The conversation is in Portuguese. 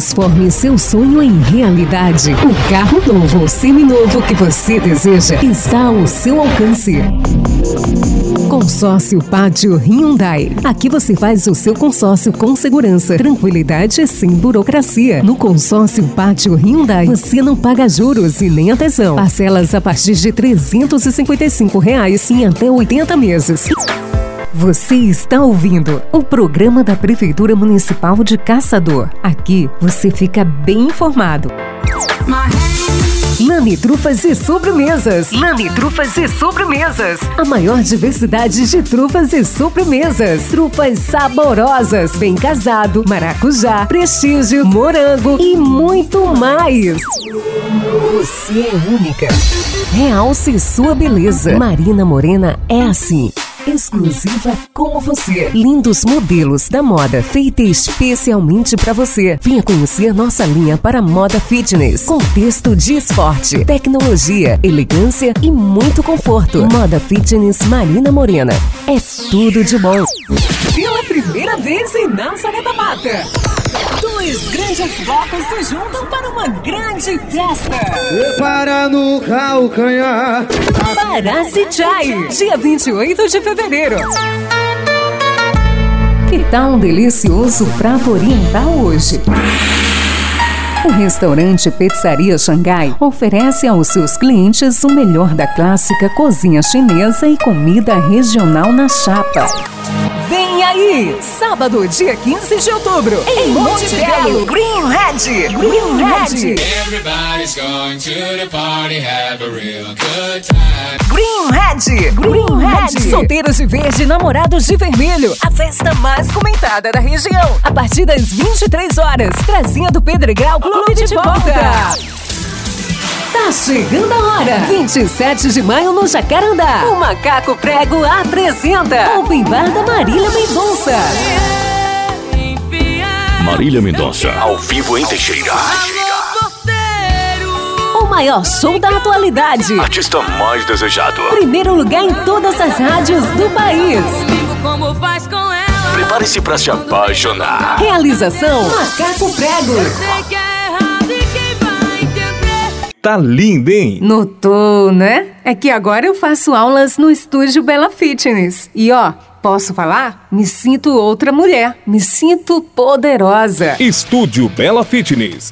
Transforme seu sonho em realidade. O carro novo ou seminovo que você deseja está ao seu alcance. Consórcio Pátio Hyundai. Aqui você faz o seu consórcio com segurança, tranquilidade e sem burocracia. No consórcio Pátio Hyundai, você não paga juros e nem atenção. Parcelas a partir de 355 reais em até 80 meses. Você está ouvindo o programa da Prefeitura Municipal de Caçador. Aqui você fica bem informado. Lame Trufas e Sobremesas. Lame Trufas e Sobremesas. A maior diversidade de trufas e sobremesas. Trufas saborosas, bem casado, maracujá, prestígio, morango e muito mais. Você é única. Realce sua beleza. Marina Morena é assim exclusiva como você. Lindos modelos da moda feita especialmente para você. Venha conhecer nossa linha para moda fitness, contexto de esporte, tecnologia, elegância e muito conforto. Moda fitness Marina Morena. É tudo de bom. Primeira vez em Nazaré da Mata. Dois grandes blocos se juntam para uma grande festa. Para no calcanhar. Parasi Chai, dia 28 de fevereiro. Que tal um delicioso prato oriental hoje? O restaurante Pizzaria Xangai oferece aos seus clientes o melhor da clássica cozinha chinesa e comida regional na chapa. Aí! Sábado, dia 15 de outubro, em Monte Belo, Green Red! Green Red! Everybody's going to the party, have a real good time. Green Red! Green Red! Solteiros de verde, namorados de vermelho. A festa mais comentada da região. A partir das 23 horas. Trazinha do Pedregal Clube de volta. Tá chegando a hora! 27 de maio no Jacarandá. O Macaco Prego apresenta Open Bar da Marília Mendonça. Marília Mendonça, ao vivo em Teixeira. O maior show da atualidade. Artista mais desejado. Primeiro lugar em todas as rádios do país. como faz com ela. Prepare-se para se apaixonar. Realização Macaco Prego. Tá lindo, hein? Notou, né? É que agora eu faço aulas no estúdio Bela Fitness. E ó, posso falar? Me sinto outra mulher. Me sinto poderosa. Estúdio Bela Fitness.